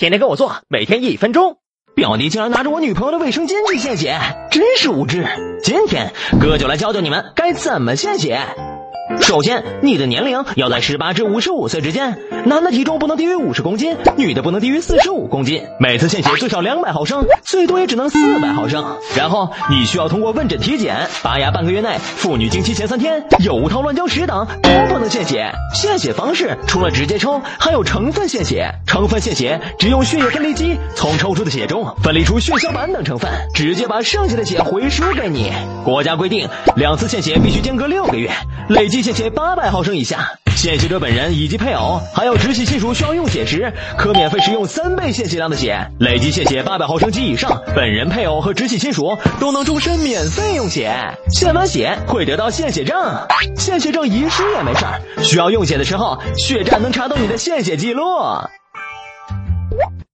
天天跟我做，每天一分钟。表弟竟然拿着我女朋友的卫生巾去献血，真是无知！今天哥就来教教你们该怎么献血。首先，你的年龄要在十八至五十五岁之间，男的体重不能低于五十公斤，女的不能低于四十五公斤。每次献血最少两百毫升，最多也只能四百毫升。然后你需要通过问诊体检，拔牙半个月内，妇女经期前三天有无套乱交史等都不能献血。献血方式除了直接抽，还有成分献血。成分献血只用血液分离机从抽出的血中分离出血小板等成分，直接把剩下的血回输给你。国家规定，两次献血必须间隔六个月，累计。献血八百毫升以下，献血者本人以及配偶还有直系亲属需要用血时，可免费使用三倍献血量的血。累计献血八百毫升及以上，本人、配偶和直系亲属都能终身免费用血。献完血会得到献血证，献血证遗失也没事儿。需要用血的时候，血站能查到你的献血记录。